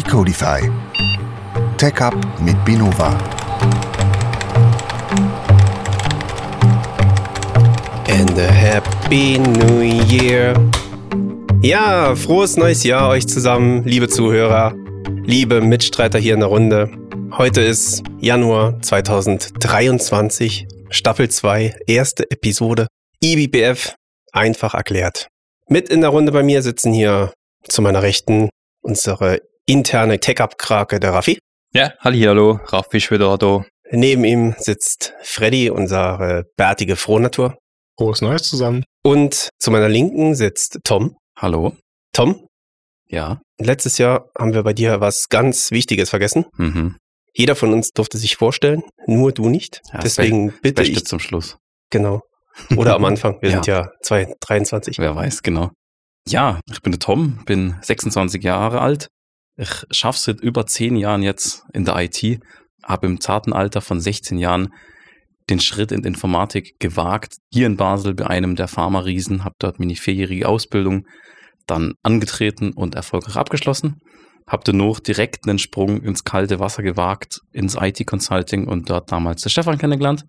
Decodify. TechUp mit Binova. And a happy new year. Ja, frohes neues Jahr euch zusammen, liebe Zuhörer, liebe Mitstreiter hier in der Runde. Heute ist Januar 2023, Staffel 2, erste Episode. IBPF einfach erklärt. Mit in der Runde bei mir sitzen hier zu meiner Rechten unsere interne Tech-Up-Krake, der Raffi. Ja, hallo, Raffi ist wieder da. Neben ihm sitzt Freddy, unsere bärtige Frohnatur. Frohes Neues zusammen. Und zu meiner Linken sitzt Tom. Hallo. Tom, Ja. letztes Jahr haben wir bei dir was ganz Wichtiges vergessen. Mhm. Jeder von uns durfte sich vorstellen, nur du nicht. Ja, Deswegen bitte Beste ich, zum Schluss. genau. Oder am Anfang, wir Ja. sind ja 23. Wer weiß, genau. Ja, ich bin der Tom, bin 26 Jahre alt. Ich schaffe seit über 10 Jahren jetzt in der IT, habe im zarten Alter von 16 Jahren den Schritt in Informatik gewagt. Hier in Basel bei einem der Pharma-Riesen, habe dort meine vierjährige Ausbildung dann angetreten und erfolgreich abgeschlossen. Habe danach direkt einen Sprung ins kalte Wasser gewagt, ins IT-Consulting und dort damals den Stefan kennengelernt.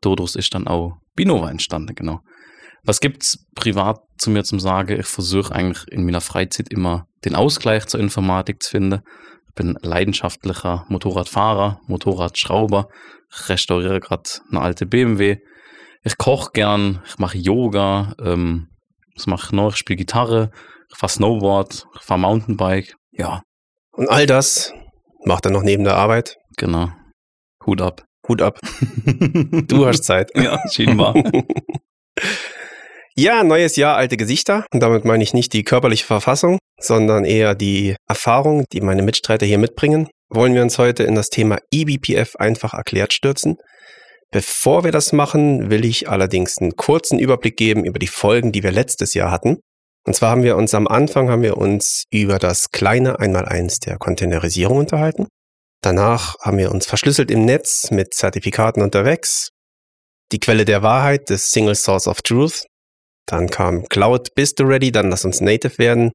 Dodus ist dann auch Binova entstanden, genau. Was gibt's privat zu mir zum Sagen? Ich versuche eigentlich in meiner Freizeit immer den Ausgleich zur Informatik zu finden. Ich bin leidenschaftlicher Motorradfahrer, Motorradschrauber, ich restauriere gerade eine alte BMW. Ich koche gern, ich mache Yoga, ähm, was mache ich noch? Ich spiele Gitarre, ich fahre Snowboard, ich fahre Mountainbike. Ja, Und all das macht er noch neben der Arbeit. genau. Hut ab. Hut ab. Du hast Zeit. ja, scheinbar. Ja, neues Jahr, alte Gesichter. Und damit meine ich nicht die körperliche Verfassung, sondern eher die Erfahrung, die meine Mitstreiter hier mitbringen. Wollen wir uns heute in das Thema eBPF einfach erklärt stürzen. Bevor wir das machen, will ich allerdings einen kurzen Überblick geben über die Folgen, die wir letztes Jahr hatten. Und zwar haben wir uns am Anfang haben wir uns über das kleine Einmaleins der Containerisierung unterhalten. Danach haben wir uns verschlüsselt im Netz mit Zertifikaten unterwegs. Die Quelle der Wahrheit, des Single Source of Truth, dann kam Cloud, bist du ready? Dann lass uns native werden.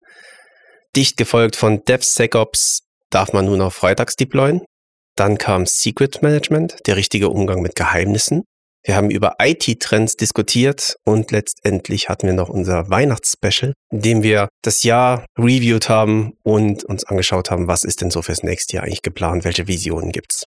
Dicht gefolgt von DevSecOps, darf man nun auf freitags deployen. Dann kam Secret Management, der richtige Umgang mit Geheimnissen. Wir haben über IT-Trends diskutiert und letztendlich hatten wir noch unser Weihnachtsspecial, in dem wir das Jahr reviewed haben und uns angeschaut haben, was ist denn so fürs nächste Jahr eigentlich geplant, welche Visionen gibt's.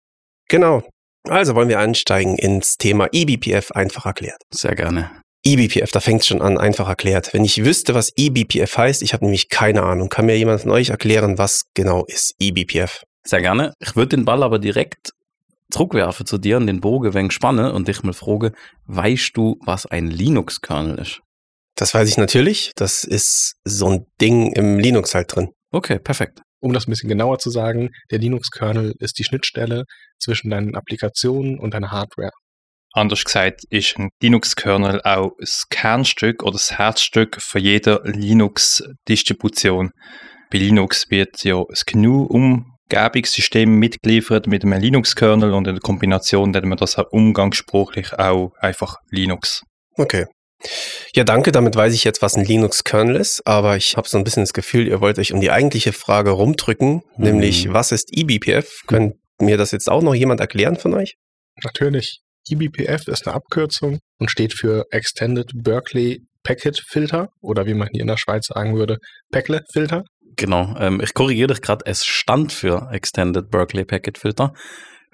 Genau. Also wollen wir einsteigen ins Thema eBPF einfach erklärt. Sehr gerne. eBPF, da fängt es schon an, einfach erklärt. Wenn ich wüsste, was eBPF heißt, ich habe nämlich keine Ahnung. Kann mir jemand von euch erklären, was genau ist eBPF? Sehr gerne. Ich würde den Ball aber direkt zurückwerfen zu dir und den Bogen wenig spannen und dich mal fragen, weißt du, was ein Linux-Kernel ist? Das weiß ich natürlich. Das ist so ein Ding im Linux halt drin. Okay, perfekt. Um das ein bisschen genauer zu sagen, der Linux-Kernel ist die Schnittstelle zwischen deinen Applikationen und deiner Hardware. Anders gesagt ist ein Linux-Kernel auch das Kernstück oder das Herzstück für jede Linux-Distribution. Bei Linux wird ja das GNU-Umgebungssystem mitgeliefert mit einem Linux-Kernel und in der Kombination nennt man das auch umgangssprachlich auch einfach Linux. Okay. Ja, danke. Damit weiß ich jetzt, was ein Linux-Kernel ist. Aber ich habe so ein bisschen das Gefühl, ihr wollt euch um die eigentliche Frage rumdrücken, nämlich was ist eBPF? Könnt mir das jetzt auch noch jemand erklären von euch? Natürlich, eBPF ist eine Abkürzung und steht für Extended Berkeley Packet Filter oder wie man hier in der Schweiz sagen würde, Packle Filter. Genau. Ähm, ich korrigiere dich gerade, es stand für Extended Berkeley Packet Filter.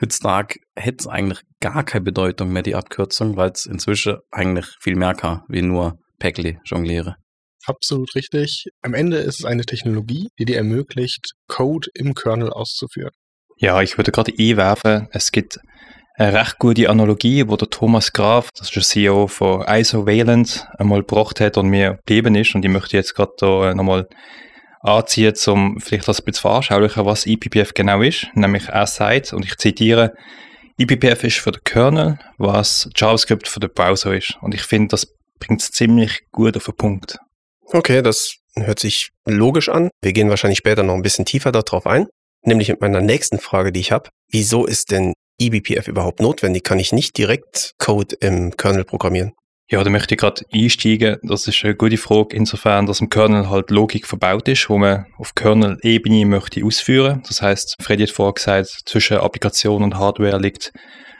Heutzutage hätte es eigentlich gar keine Bedeutung mehr, die Abkürzung, weil es inzwischen eigentlich viel mehr kann, wie nur Packly jongliere. Absolut richtig. Am Ende ist es eine Technologie, die dir ermöglicht, Code im Kernel auszuführen. Ja, ich würde gerade einwerfen, es gibt eine recht gute Analogie, wo der Thomas Graf, das ist der CEO von Isovalent, einmal gebracht hat und mir gegeben ist. Und ich möchte jetzt gerade da nochmal anziehen, um vielleicht das ein bisschen veranschaulichen, was ePPF genau ist. Nämlich er sagt, und ich zitiere, ePPF ist für den Kernel, was JavaScript für den Browser ist. Und ich finde, das bringt es ziemlich gut auf den Punkt. Okay, das hört sich logisch an. Wir gehen wahrscheinlich später noch ein bisschen tiefer darauf ein. Nämlich mit meiner nächsten Frage, die ich habe. Wieso ist denn eBPF überhaupt notwendig? Kann ich nicht direkt Code im Kernel programmieren? Ja, da möchte ich gerade einsteigen. Das ist eine gute Frage, insofern, dass im Kernel halt Logik verbaut ist, wo man auf Kernel-Ebene möchte ausführen. Das heißt, Freddy hat vorher gesagt, zwischen Applikation und Hardware liegt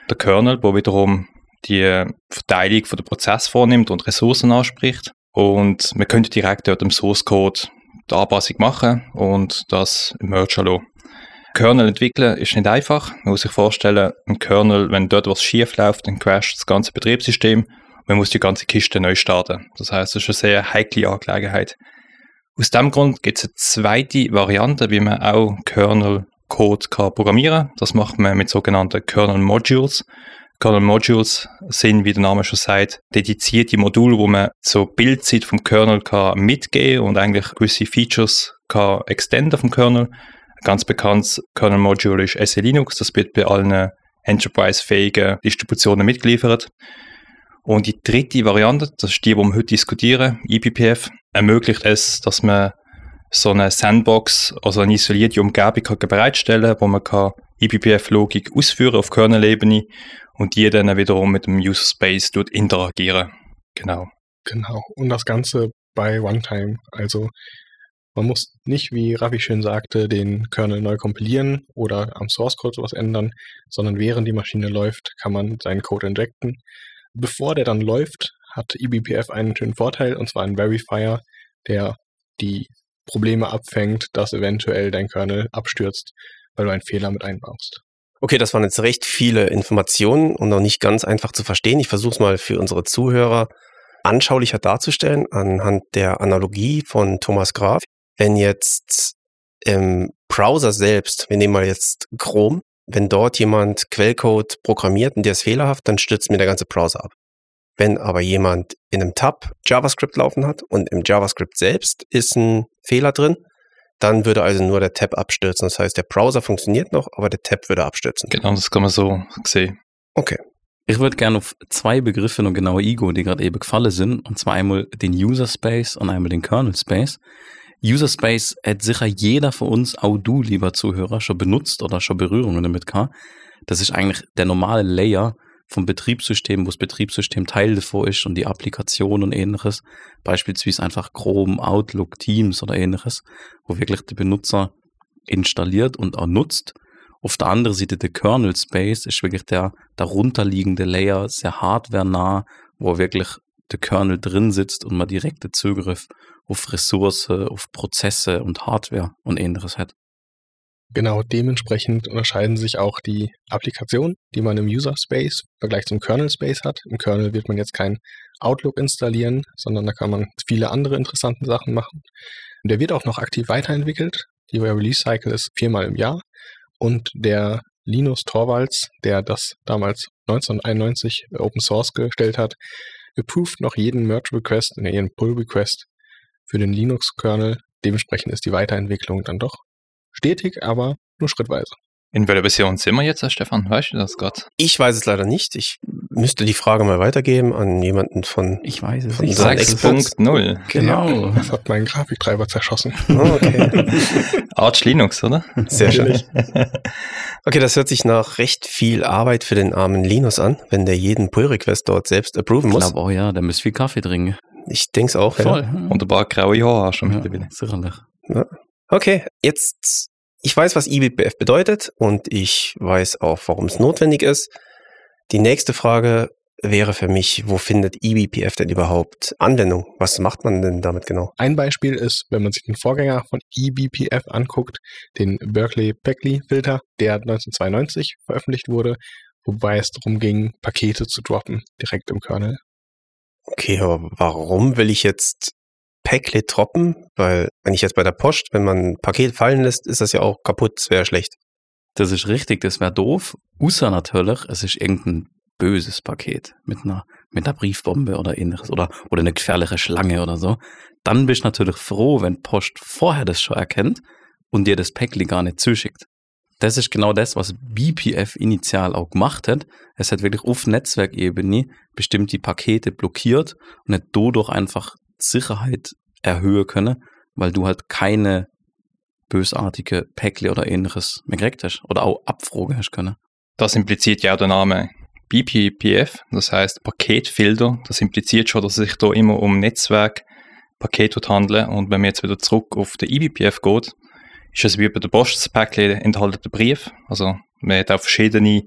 der Kernel, wo wiederum die Verteilung von der Prozess vornimmt und Ressourcen anspricht. Und man könnte direkt dort im Source Code die Anpassung machen und das mergen lassen. Kernel entwickeln ist nicht einfach. Man muss sich vorstellen, ein Kernel, wenn dort was schief läuft, dann crasht das ganze Betriebssystem. Man muss die ganze Kiste neu starten. Das heißt, es ist eine sehr heikle Angelegenheit. Aus dem Grund gibt es eine zweite Variante, wie man auch Kernel-Code programmieren kann. Das macht man mit sogenannten Kernel-Modules. Kernel Modules sind, wie der Name schon sagt, dedizierte Module, wo man zur Bildzeit vom Kernel kann mitgehen und eigentlich gewisse Features kann extenden vom Kernel. Ganz bekanntes Kernel Module ist SE Linux, das wird bei allen enterprise-fähigen Distributionen mitgeliefert. Und die dritte Variante, das ist die, die wir heute diskutieren, eBPF, ermöglicht es, dass man so eine Sandbox, also eine isolierte Umgebung kann bereitstellen wo man kann eBPF-Logik ausführen auf Kernel-Ebene und die dann wiederum mit dem User Space dort interagieren. Genau. Genau. Und das Ganze bei Runtime. Also man muss nicht, wie Raffi schön sagte, den Kernel neu kompilieren oder am Source Code was ändern, sondern während die Maschine läuft, kann man seinen Code injecten bevor der dann läuft, hat eBPF einen schönen Vorteil, und zwar einen Verifier, der die Probleme abfängt, dass eventuell dein Kernel abstürzt, weil du einen Fehler mit einbaust. Okay, das waren jetzt recht viele Informationen und noch nicht ganz einfach zu verstehen. Ich versuche es mal für unsere Zuhörer anschaulicher darzustellen anhand der Analogie von Thomas Graf. Wenn jetzt im Browser selbst, wir nehmen mal jetzt Chrome, wenn dort jemand Quellcode programmiert und der ist fehlerhaft, dann stürzt mir der ganze Browser ab. Wenn aber jemand in einem Tab JavaScript laufen hat und im JavaScript selbst ist ein Fehler drin, dann würde also nur der Tab abstürzen. Das heißt, der Browser funktioniert noch, aber der Tab würde abstürzen. Genau, das kann man so sehen. Okay. Ich würde gerne auf zwei Begriffe noch genauer eingehen, die gerade eben gefallen sind. Und zwar einmal den User Space und einmal den Kernel Space. User Space hat sicher jeder von uns, auch du, lieber Zuhörer, schon benutzt oder schon Berührungen damit gehabt. Das ist eigentlich der normale Layer vom Betriebssystem, wo das Betriebssystem Teil davon ist und die Applikation und ähnliches. Beispielsweise einfach Chrome, Outlook, Teams oder ähnliches, wo wirklich der Benutzer installiert und auch nutzt. Auf der anderen Seite der Kernel Space ist wirklich der darunterliegende Layer, sehr hardware-nah, wo wirklich der Kernel drin sitzt und man direkte Zugriff auf Ressourcen, auf Prozesse und Hardware und ähnliches hat. Genau, dementsprechend unterscheiden sich auch die Applikationen, die man im User Space im Vergleich zum Kernel Space hat. Im Kernel wird man jetzt kein Outlook installieren, sondern da kann man viele andere interessante Sachen machen. Der wird auch noch aktiv weiterentwickelt. Die Release Cycle ist viermal im Jahr und der Linus Torvalds, der das damals 1991 Open Source gestellt hat, approved noch jeden Merge Request, jeden Pull Request für den Linux-Kernel. Dementsprechend ist die Weiterentwicklung dann doch stetig, aber nur schrittweise. In welcher Version sind wir jetzt, Stefan? Weißt du das gerade? Ich weiß es leider nicht. Ich müsste die Frage mal weitergeben an jemanden von. Ich weiß es Von nicht. unseren 6.0. Genau. Das hat meinen Grafiktreiber zerschossen. Oh, okay. Arch Linux, oder? Sehr schön. Okay, das hört sich nach recht viel Arbeit für den armen Linus an, wenn der jeden Pull-Request dort selbst approven Ich muss. glaube auch, ja, der müsste viel Kaffee trinken. Ich denke es auch. Ja. Voll. Und ein paar graue Haare schon Ja, mittlerweile. sicherlich. Okay, jetzt, ich weiß, was eBPF bedeutet und ich weiß auch, warum es notwendig ist. Die nächste Frage wäre für mich, wo findet eBPF denn überhaupt Anwendung? Was macht man denn damit genau? Ein Beispiel ist, wenn man sich den Vorgänger von eBPF anguckt, den Berkeley-Peckley-Filter, der 1992 veröffentlicht wurde, wobei es darum ging, Pakete zu droppen, direkt im Kernel. Okay, aber warum will ich jetzt Packlet droppen? Weil, wenn ich jetzt bei der Post, wenn man ein Paket fallen lässt, ist das ja auch kaputt, das wäre schlecht. Das ist richtig, das wäre doof. Außer natürlich, es ist irgendein böses Paket mit einer, mit einer Briefbombe oder ähnliches oder, oder eine gefährliche Schlange oder so. Dann bist du natürlich froh, wenn Post vorher das schon erkennt und dir das Päckchen gar nicht zuschickt. Das ist genau das, was BPF initial auch gemacht hat. Es hat wirklich auf Netzwerkebene bestimmte Pakete blockiert und hat dadurch einfach die Sicherheit erhöhen können, weil du halt keine bösartige Päckle oder ähnliches mehr gekriegt hast oder auch abfragen hast können. Das impliziert ja auch der Name BPPF, das heißt Paketfilter. Das impliziert schon, dass es sich da immer um Netzwerkpaket handelt. Und wenn man jetzt wieder zurück auf den eBPF geht, ist es wie bei der Post, das Päckchen enthält den Brief. Also man hat auch verschiedene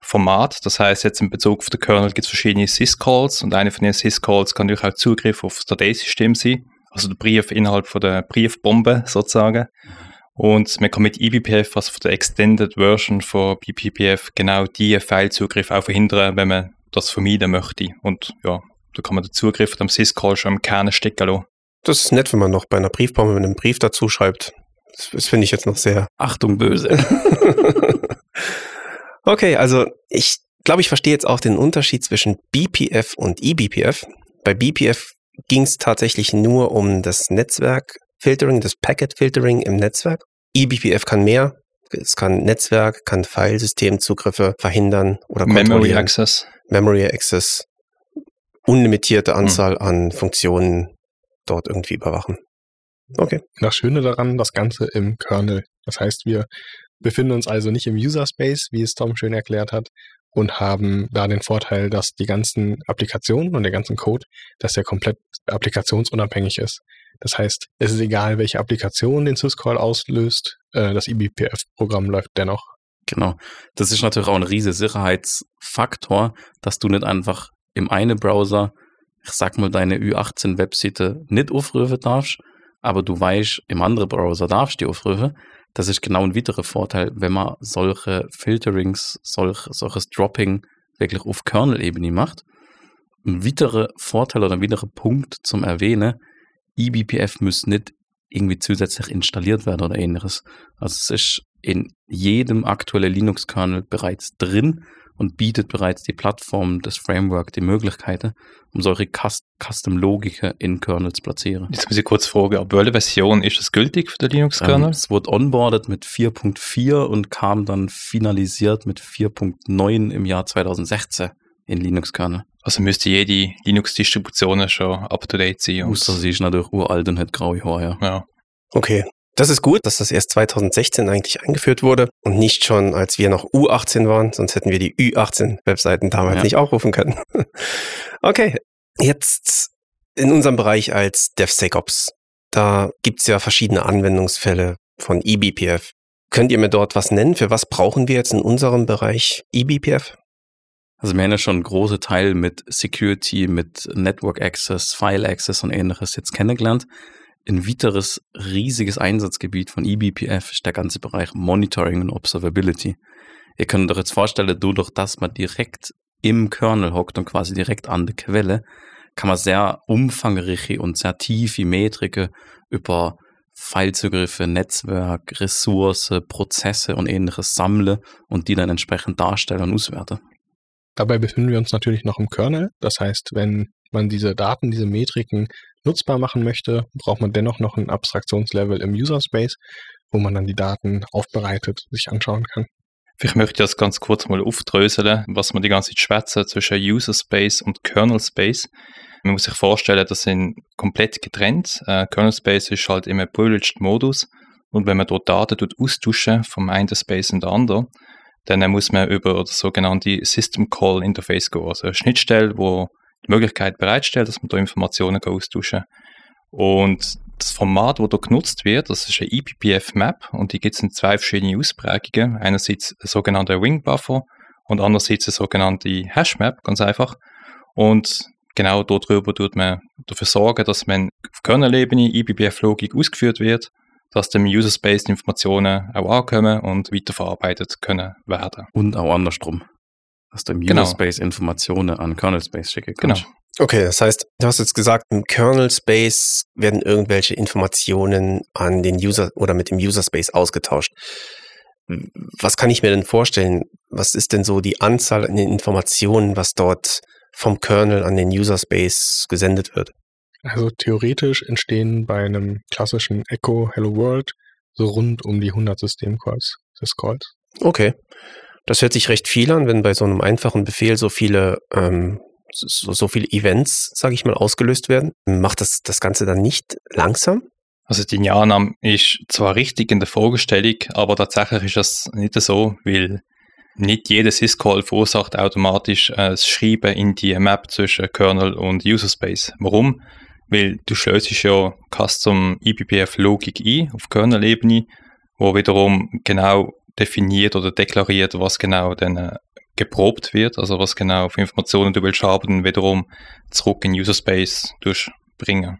Formate. Das heißt, jetzt in Bezug auf den Kernel gibt es verschiedene Syscalls und eine von den Syscalls kann natürlich auch Zugriff auf das Dateisystem sein. Also der Brief innerhalb von der Briefbombe sozusagen. Und man kann mit eBPF, also von der Extended Version von BPPF, genau die File-Zugriff auch verhindern, wenn man das vermeiden möchte. Und ja, da kann man den Zugriff am Syscall schon im Kern stecken lassen. Das ist nett, wenn man noch bei einer Briefbombe einen Brief dazu schreibt. Das, das finde ich jetzt noch sehr. Achtung, böse. okay, also ich glaube, ich verstehe jetzt auch den Unterschied zwischen BPF und eBPF. Bei BPF ging es tatsächlich nur um das Netzwerk-Filtering, das Packet-Filtering im Netzwerk. eBPF kann mehr. Es kann Netzwerk, kann Filesystemzugriffe verhindern oder Memory. Access. Memory Access, unlimitierte Anzahl an Funktionen dort irgendwie überwachen. Okay. Das Schöne daran, das Ganze im Kernel. Das heißt, wir befinden uns also nicht im User Space, wie es Tom schön erklärt hat, und haben da den Vorteil, dass die ganzen Applikationen und der ganzen Code, dass der komplett applikationsunabhängig ist. Das heißt, es ist egal, welche Applikation den Syscall auslöst, äh, das eBPF-Programm läuft dennoch. Genau. Das ist natürlich auch ein riesiger Sicherheitsfaktor, dass du nicht einfach im einen Browser, ich sag mal, deine Ü18-Webseite nicht aufrufen darfst, aber du weißt, im anderen Browser darfst du die aufrufen. Das ist genau ein weiterer Vorteil, wenn man solche Filterings, solch, solches Dropping wirklich auf Kernel-Ebene macht. Ein weiterer Vorteil oder ein weiterer Punkt zum Erwähnen, eBPF muss nicht irgendwie zusätzlich installiert werden oder ähnliches. Also es ist in jedem aktuellen Linux-Kernel bereits drin und bietet bereits die Plattform, das Framework, die Möglichkeiten, um solche Custom-Logiken in Kernels zu platzieren. Jetzt muss ich kurz fragen, ab welcher Version ist das gültig für den Ähm, Linux-Kernel? es wurde onboarded mit 4.4 und kam dann finalisiert mit 4.9 im Jahr 2016 in Linux-Kernel. also müsste jede Linux-Distribution schon up-to-date sein. Außer sie ist natürlich uralt und hat graue Haare. Ja. ja. Okay. Das ist gut, dass das erst 2016 eigentlich eingeführt wurde und nicht schon, als wir noch U18 waren, sonst hätten wir die Ü18-Webseiten damals Ja. nicht aufrufen können. okay, jetzt in unserem Bereich als DevSecOps. Da gibt es ja verschiedene Anwendungsfälle von eBPF. Könnt ihr mir dort was nennen? Für was brauchen wir jetzt in unserem Bereich eBPF? Also wir haben ja schon große Teil mit Security, mit Network Access, File Access und ähnliches jetzt kennengelernt. Ein weiteres riesiges Einsatzgebiet von eBPF ist der ganze Bereich Monitoring und Observability. Ihr könnt euch jetzt vorstellen, dadurch, dass man direkt im Kernel hockt und quasi direkt an der Quelle, kann man sehr umfangreiche und sehr tiefe Metriken über Filezugriffe, Netzwerk, Ressourcen, Prozesse und ähnliches sammeln und die dann entsprechend darstellen und auswerten. Dabei befinden wir uns natürlich noch im Kernel. Das heißt, wenn man diese Daten, diese Metriken nutzbar machen möchte, braucht man dennoch noch ein Abstraktionslevel im User Space, wo man dann die Daten aufbereitet, sich anschauen kann. Vielleicht möchte ich das ganz kurz mal aufdröseln, was man die ganze Zeit schwätzen zwischen User Space und Kernel Space. Man muss sich vorstellen, das sind komplett getrennt. Äh, Kernel Space ist halt im Privileged Modus und wenn man dort Daten tut austauschen vom einen Space in den anderen, dann muss man über das sogenannte System Call Interface gehen, also eine Schnittstelle, wo die Möglichkeit bereitstellt, dass man da Informationen austauschen kann. Und das Format, das da genutzt wird, das ist eine E eBPF-Map und die gibt es in zwei verschiedene Ausprägungen. Einerseits ein sogenannter Ring Buffer und andererseits eine sogenannte Hash-Map, ganz einfach. Und genau darüber tut man dafür sorgen, dass man auf Kernel-Ebene eBPF-Logik ausgeführt wird, dass dem User Space die Informationen auch ankommen und weiterverarbeitet können werden. Und auch andersrum. Dass du im Genau. User Space Informationen an Kernel Space schicken Genau. kannst. Okay, das heißt, du hast jetzt gesagt, im Kernel Space werden irgendwelche Informationen an den User oder mit dem User Space ausgetauscht. Was kann ich mir denn vorstellen? Was ist denn so die Anzahl an den Informationen, was dort vom Kernel an den User Space gesendet wird? Also theoretisch entstehen bei einem klassischen Echo Hello World so rund um die 100 Systemcalls, Syscalls. Okay. Das hört sich recht viel an, wenn bei so einem einfachen Befehl so viele, ähm, so, so viele Events, sage ich mal, ausgelöst werden. Macht das das Ganze dann nicht langsam? Also die Annahme ist zwar richtig in der Vorgestellung, aber tatsächlich ist das nicht so, weil nicht jeder Syscall verursacht automatisch äh, das Schreiben in die Map zwischen Kernel und User Space. Warum? Weil du schlösst ja Custom eBPF-Logik ein auf Kernel-Ebene, wo wiederum genau definiert oder deklariert, was genau dann äh, geprobt wird, also was genau für Informationen du willst haben, wiederum zurück in User Space durchbringen.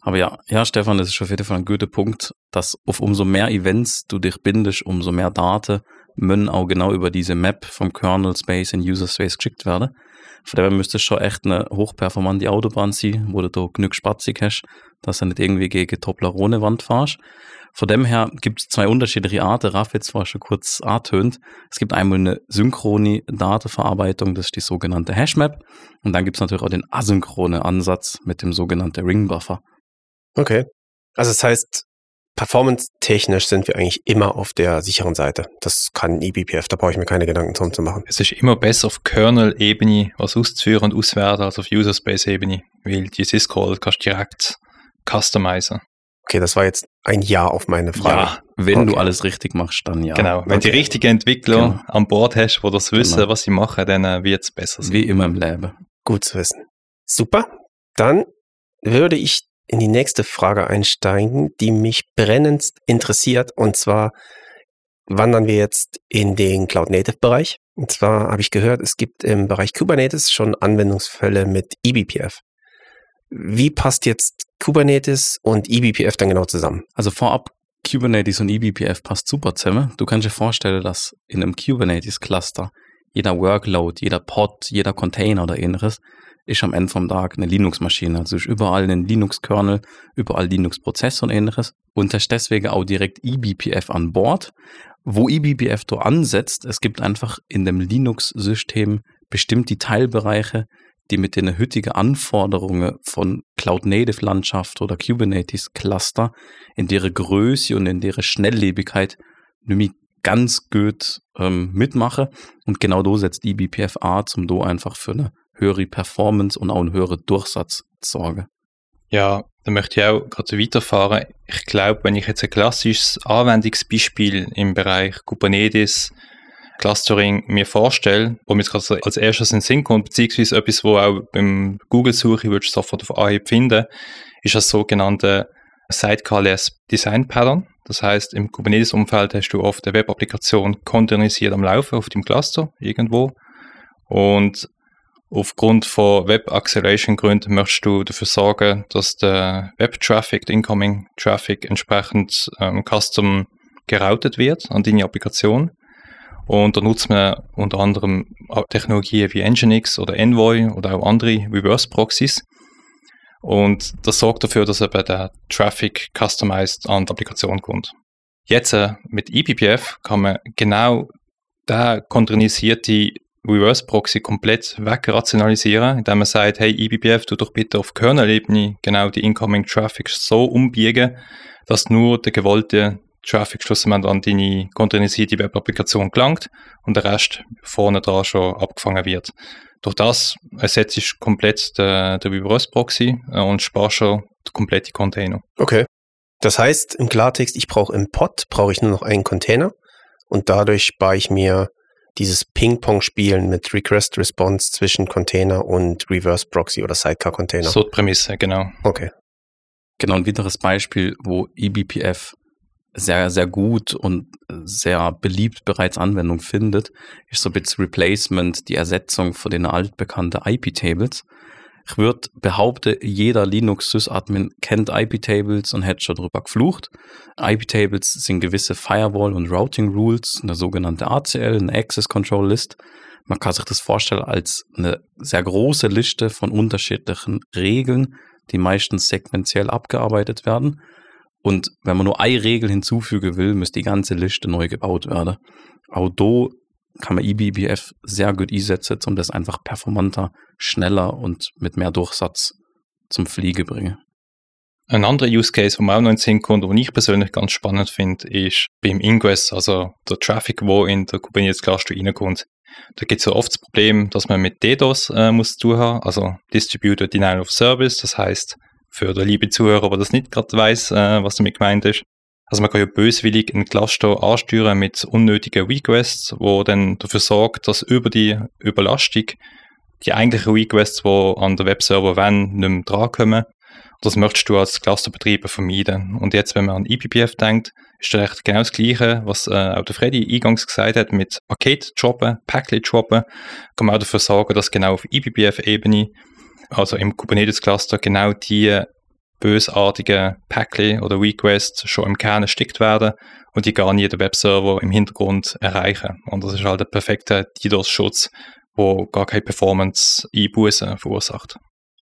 Aber ja, ja, Stefan, das ist auf jeden Fall ein guter Punkt, dass auf umso mehr Events du dich bindest, umso mehr Daten müssen auch genau über diese Map vom Kernel Space in User Space geschickt werden. Von daher müsste es schon echt eine hochperformante Autobahn sein, wo du da genug Spatzig hast, dass du nicht irgendwie gegen Toblerone Wand fahrst. Von dem her gibt es zwei unterschiedliche Arten. Raff jetzt zwar schon kurz antönt. Es gibt einmal eine synchrone Datenverarbeitung, das ist die sogenannte Hashmap. Und dann gibt es natürlich auch den asynchrone Ansatz mit dem sogenannten Ringbuffer. Okay. Also das heißt, performance-technisch sind wir eigentlich immer auf der sicheren Seite. Das kann eBPF, da brauche ich mir keine Gedanken drum zu machen. Es ist immer besser auf Kernel-Ebene was auszuführen und auswerten als auf User-Space-Ebene, weil die Syscall kannst du direkt customizen. Okay, das war jetzt ein Ja auf meine Frage. Ja, wenn Okay. du alles richtig machst, dann ja. Genau, wenn Okay. die richtigen Entwickler Genau. an Bord hast, die das wissen, Genau. was sie machen, dann äh, wird es besser sein. Wie immer im Leben. Gut zu wissen. Super. Dann würde ich in die nächste Frage einsteigen, die mich brennendst interessiert. Und zwar wandern wir jetzt in den Cloud-Native-Bereich. Und zwar habe ich gehört, es gibt im Bereich Kubernetes schon Anwendungsfälle mit eBPF. Wie passt jetzt Kubernetes und eBPF dann genau zusammen? Also vorab, Kubernetes und eBPF passt super zusammen. Du kannst dir vorstellen, dass in einem Kubernetes-Cluster jeder Workload, jeder Pod, jeder Container oder ähnliches ist am Ende vom Tag eine Linux-Maschine. Also ist überall ein Linux-Kernel, überall Linux-Prozess und ähnliches. Und hast deswegen auch direkt eBPF an Bord. Wo eBPF da ansetzt, es gibt einfach in dem Linux-System bestimmt die Teilbereiche, die mit den heutigen Anforderungen von Cloud-Native-Landschaft oder Kubernetes-Cluster in deren Größe und in deren Schnelllebigkeit nämlich ganz gut ähm, mitmache. Und genau da setzt die BPFA zum Do einfach für eine höhere Performance und auch einen höheren Durchsatz sorge. Ja, da möchte ich auch gerade weiterfahren. Ich glaube, wenn ich jetzt ein klassisches Anwendungsbeispiel im Bereich Kubernetes Clustering mir vorstelle, wo mir jetzt als erstes in den Sinn kommt, beziehungsweise etwas, wo auch beim Google-Suche würdest sofort auf Anhieb finden, ist das sogenannte Sidecar-less Design Pattern. Das heißt, im Kubernetes-Umfeld hast du oft eine Web-Applikation containerisiert am Laufen auf dem Cluster irgendwo. Und aufgrund von Web Acceleration Gründen möchtest du dafür sorgen, dass der Web Traffic, der Incoming Traffic entsprechend ähm, custom geroutet wird an deine Applikation. Und da nutzt man unter anderem Technologien wie Nginx oder Envoy oder auch andere Reverse Proxies. Und das sorgt dafür, dass eben der Traffic customized an die Applikation kommt. Jetzt äh, mit eBPF kann man genau der containerisierte Reverse Proxy komplett wegrationalisieren, indem man sagt, hey eBPF, tu doch bitte auf Kernel-Ebene genau die Incoming Traffic so umbiegen, dass nur der gewollte Traffic schlussendlich an deine containerisierte Web-Applikation gelangt und der Rest vorne dran schon abgefangen wird. Durch das ersetzt ich komplett den, den Reverse Proxy äh, und spare schon den kompletten Container. Okay. Das heißt im Klartext, ich brauche im Pod, brauche ich nur noch einen Container und dadurch spare ich mir dieses Ping-Pong-Spielen mit Request-Response zwischen Container und Reverse Proxy oder Sidecar-Container. So die Prämisse, genau. Okay. Genau, ein weiteres Beispiel, wo eBPF sehr, sehr gut und sehr beliebt bereits Anwendung findet, ist so ein bisschen Replacement, die Ersetzung von den altbekannten IP-Tables. Ich würde behaupten, jeder Linux-Sys-Admin kennt IP-Tables und hat schon drüber geflucht. IP-Tables sind gewisse Firewall- und Routing-Rules, eine sogenannte ACL, eine Access Control List. Man kann sich das vorstellen als eine sehr große Liste von unterschiedlichen Regeln, die meistens sequenziell abgearbeitet werden. Und wenn man nur eine Regel hinzufügen will, müsste die ganze Liste neu gebaut werden. Auch da kann man eBPF sehr gut einsetzen, um das einfach performanter, schneller und mit mehr Durchsatz zum Fliegen bringen. Ein anderer Use Case, man auch noch in Sinn kommt, ich persönlich ganz spannend finde, ist beim Ingress, also der Traffic, wo in der Kubernetes Cluster reinkommt. Da gibt es ja oft das Problem, dass man mit DDoS äh, muss zu tun haben, also Distributed Denial of Service. Das heißt, für den liebe Zuhörer, der das nicht gerade weiß, äh, was damit gemeint ist, Also man kann ja böswillig einen Cluster ansteuern mit unnötigen Requests, wo dann dafür sorgt, dass über die Überlastung die eigentlichen Requests, die an der Webserver wenn, nicht mehr drankommen. Das möchtest du als Clusterbetreiber vermeiden. Und jetzt, wenn man an eBPF denkt, ist das echt genau das Gleiche, was äh, auch der Freddy eingangs gesagt hat, mit Paket droppen, Packlet droppen, kann man auch dafür sorgen, dass genau auf eBPF-Ebene, also im Kubernetes-Cluster, genau die bösartigen Packlet oder Requests schon im Kern erstickt werden und die gar nie den Webserver im Hintergrund erreichen. Und das ist halt der perfekte DDoS-Schutz, wo gar keine Performance-Einbußen verursacht.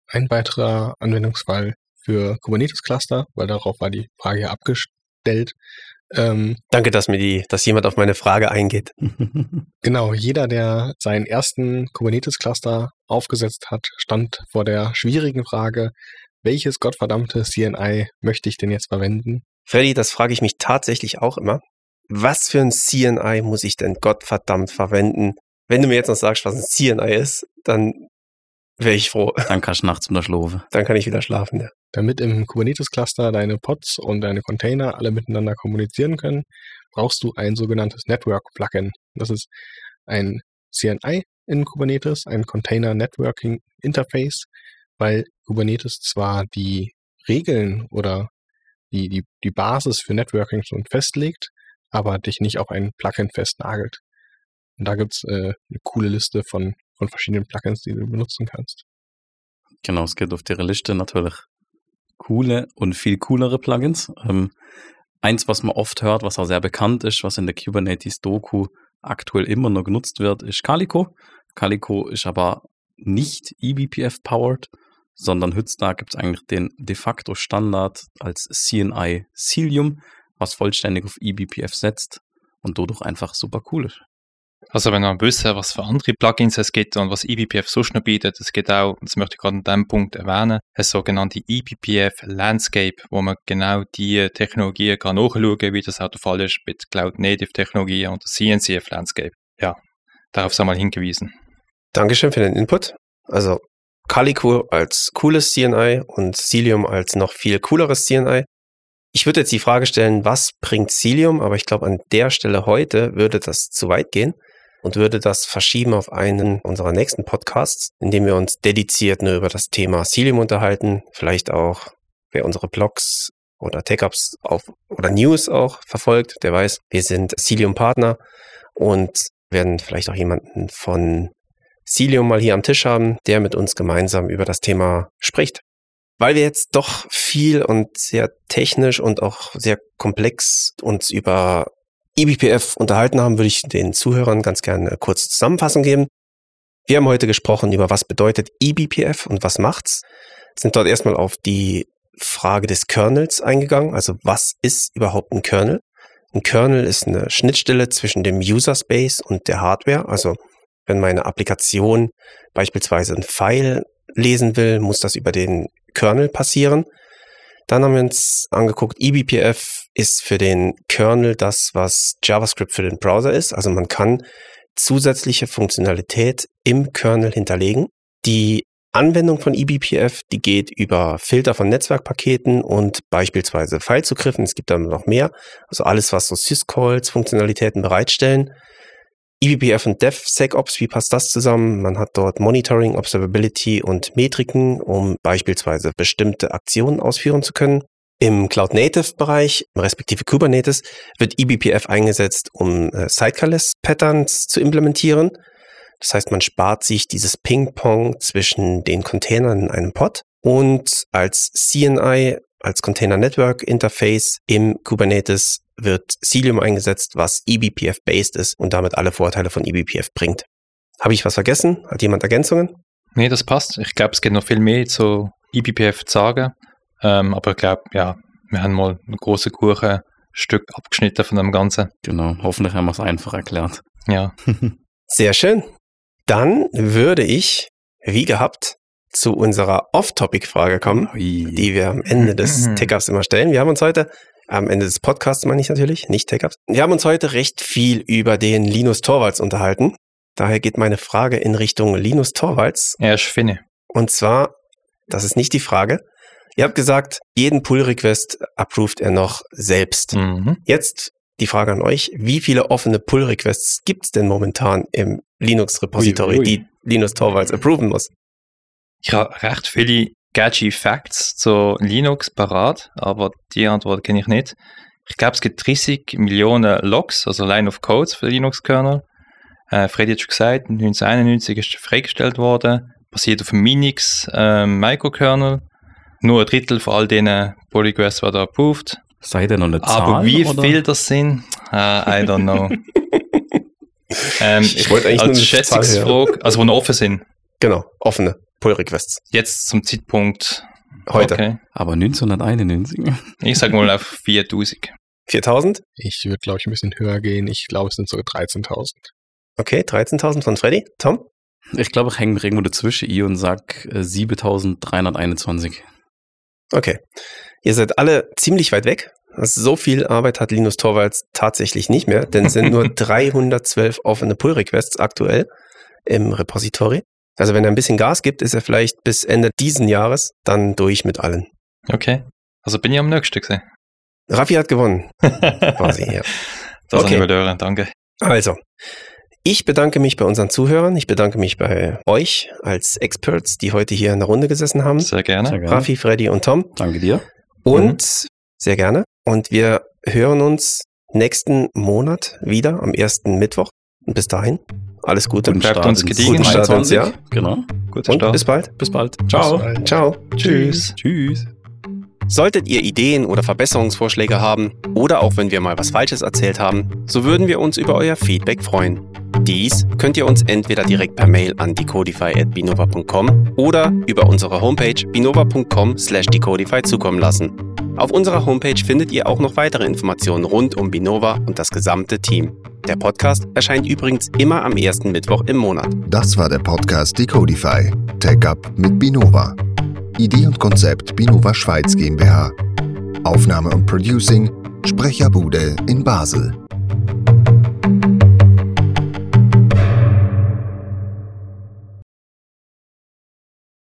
Ein weiterer Anwendungsfall für Kubernetes-Cluster, weil darauf war die Frage ja abgestellt. Ähm, Danke, dass mir die, dass jemand auf meine Frage eingeht. genau, jeder, der seinen ersten Kubernetes-Cluster aufgesetzt hat, stand vor der schwierigen Frage, welches gottverdammte CNI möchte ich denn jetzt verwenden? Freddy, das frage ich mich tatsächlich auch immer. Was für ein CNI muss ich denn Gottverdammt verwenden? Wenn du mir jetzt noch sagst, was ein CNI ist, dann wäre ich froh. Dann kannst du nachts wieder schlafen. Dann kann ich wieder schlafen. Ja. Damit im Kubernetes-Cluster deine Pods und deine Container alle miteinander kommunizieren können, brauchst du ein sogenanntes Network-Plugin. Das ist ein CNI in Kubernetes, ein Container Networking Interface, weil Kubernetes zwar die Regeln oder die, die, die Basis für Networking schon festlegt, aber dich nicht auf ein Plugin festnagelt. Und da gibt's äh, eine coole Liste von, von verschiedenen Plugins, die du benutzen kannst. Genau, es gibt auf der Liste natürlich coole und viel coolere Plugins. Ähm, eins, was man oft hört, was auch sehr bekannt ist, was in der Kubernetes Doku aktuell immer noch genutzt wird, ist Calico. Calico ist aber nicht eBPF powered, sondern heutzutage gibt es eigentlich den de facto Standard als CNI Cilium, was vollständig auf eBPF setzt und dadurch einfach super cool ist. Also wenn man wissen, was für andere Plugins es gibt und was eBPF sonst noch bietet, es gibt auch, das möchte ich gerade an diesem Punkt erwähnen, eine sogenannte eBPF Landscape, wo man genau die Technologien kann nachschauen, wie das auch der Fall ist mit Cloud Native Technologien und CNCF Landscape. Ja, darauf sei mal hingewiesen. Dankeschön für den Input. Also Calico als cooles CNI und Cilium als noch viel cooleres CNI. Ich würde jetzt die Frage stellen, was bringt Cilium? Aber ich glaube, an der Stelle heute würde das zu weit gehen und würde das verschieben auf einen unserer nächsten Podcasts, in dem wir uns dediziert nur über das Thema Cilium unterhalten. Vielleicht auch, wer unsere Blogs oder Tech-Ups auf oder News auch verfolgt, der weiß, wir sind Cilium-Partner und werden vielleicht auch jemanden von Cilium mal hier am Tisch haben, der mit uns gemeinsam über das Thema spricht. Weil wir jetzt doch viel und sehr technisch und auch sehr komplex uns über eBPF unterhalten haben, würde ich den Zuhörern ganz gerne eine kurze Zusammenfassung geben. Wir haben heute gesprochen über was bedeutet eBPF und was macht's. Sind dort erstmal auf die Frage des Kernels eingegangen. Also was ist überhaupt ein Kernel? Ein Kernel ist eine Schnittstelle zwischen dem User Space und der Hardware. Also wenn meine Applikation beispielsweise ein File lesen will, muss das über den Kernel passieren. Dann haben wir uns angeguckt, eBPF ist für den Kernel das, was JavaScript für den Browser ist. Also man kann zusätzliche Funktionalität im Kernel hinterlegen. Die Anwendung von eBPF, die geht über Filter von Netzwerkpaketen und beispielsweise Filezugriffen. Es gibt dann noch mehr. Also alles, was so Syscalls, Funktionalitäten bereitstellen. eBPF und DevSecOps, wie passt das zusammen? Man hat dort Monitoring, Observability und Metriken, um beispielsweise bestimmte Aktionen ausführen zu können. Im Cloud Native Bereich, respektive Kubernetes, wird eBPF eingesetzt, um äh, Sidecarless Patterns zu implementieren. Das heißt, man spart sich dieses Ping-Pong zwischen den Containern in einem Pod und als CNI, als Container Network Interface im Kubernetes wird Cilium eingesetzt, was eBPF-based ist und damit alle Vorteile von eBPF bringt. Habe ich was vergessen? Hat jemand Ergänzungen? Nee, das passt. Ich glaube, es geht noch viel mehr zu eBPF zu sagen. Ähm, aber ich glaube, ja, wir haben mal ein große Kuchenstück abgeschnitten von dem Ganzen. Genau, hoffentlich haben wir es einfach erklärt. Ja. Sehr schön. Dann würde ich, wie gehabt, zu unserer Off-Topic-Frage kommen, Ui. die wir am Ende des Tech-Ups immer stellen. Wir haben uns heute, am Ende des Podcasts meine ich natürlich, nicht Tech-Ups, wir haben uns heute recht viel über den Linus Torvalds unterhalten. Daher geht meine Frage in Richtung Linus Torvalds. Er ist Finne. Und zwar, das ist nicht die Frage, Ihr habt gesagt, jeden Pull-Request approved er noch selbst. Mhm. Jetzt die Frage an euch, wie viele offene Pull-Requests gibt es denn momentan im Linux-Repository, die Linus Torvalds approven muss? Ich habe recht viele Gadget Facts zu Linux parat, aber die Antwort kenne ich nicht. Ich glaube, es gibt 30 Millionen Logs, also Line of Codes für Linux-Kernel. Äh, Freddy hat schon gesagt, 1991 ist freigestellt worden, basiert auf dem Minix äh, Microkernel. Nur ein Drittel von all diesen Pull Requests war da approved. Seid ihr noch eine Zahl? Aber wie oder? viel das sind, äh, I don't know. ähm, Ich wollte eigentlich nur als eine Zahl Schätzungsfrage, also wo noch offen sind, Genau, offene Pull-Requests. jetzt zum Zeitpunkt Heute. Okay. Aber 1991? Ich sage mal auf 4000. 4000? Ich würde, glaube ich, ein bisschen höher gehen. Ich glaube, es sind sogar 13.000. Okay, 13.000 von Freddy. Tom? Ich glaube, ich hänge irgendwo dazwischen i und sag äh, 7321. Okay. Ihr seid alle ziemlich weit weg. Also so viel Arbeit hat Linus Torvalds tatsächlich nicht mehr, denn es sind nur 312 offene Pull-Requests aktuell im Repository. Also wenn er ein bisschen Gas gibt, ist er vielleicht bis Ende diesen Jahres dann durch mit allen. Okay. Also bin ich am nächsten gesehen. Raffi hat gewonnen, quasi, ja. Das Okay. ich hören, danke. Also, ich bedanke mich bei unseren Zuhörern. Ich bedanke mich bei euch als Experts, die heute hier in der Runde gesessen haben. Sehr gerne. Sehr gerne. Raffi, Freddy und Tom. Danke dir. Und sehr gerne. Und wir hören uns nächsten Monat wieder am ersten Mittwoch. Und bis dahin, alles Gute. Guten bleibt Start uns gediegen. Guten Start ins 21. Jahr. Genau. Guter Und Start. bis bald. Bis bald. Ciao. Bis bald. Ciao. Tschüss. Tschüss. Solltet ihr Ideen oder Verbesserungsvorschläge haben oder auch wenn wir mal was Falsches erzählt haben, so würden wir uns über euer Feedback freuen. Dies könnt ihr uns entweder direkt per Mail an decodify.binova.com oder über unsere Homepage binova.com/decodify zukommen lassen. Auf unserer Homepage findet ihr auch noch weitere Informationen rund um Binova und das gesamte Team. Der Podcast erscheint übrigens immer am ersten Mittwoch im Monat. Das war der Podcast Decodify. Tech Up mit Binova. Idee und Konzept Binova Schweiz GmbH. Aufnahme und Producing Sprecherbude in Basel.